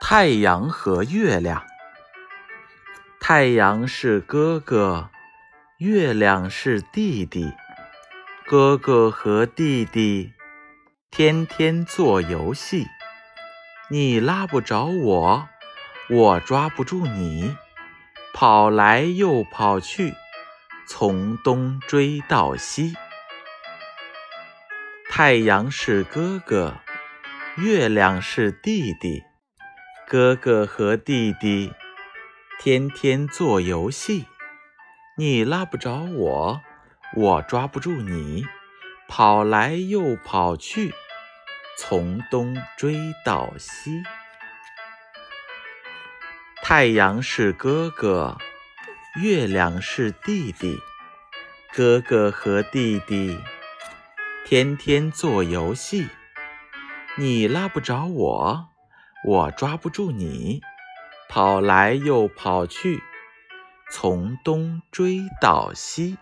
太阳和月亮，太阳是哥哥，月亮是弟弟。哥哥和弟弟天天做游戏，你拉不着我，我抓不住你，跑来又跑去，从东追到西。太阳是哥哥，月亮是弟弟。哥哥和弟弟天天做游戏，你拉不着我，我抓不住你，跑来又跑去，从东追到西。太阳是哥哥，月亮是弟弟。哥哥和弟弟天天做游戏，你拉不着我。我抓不住你，跑来又跑去，从东追到西。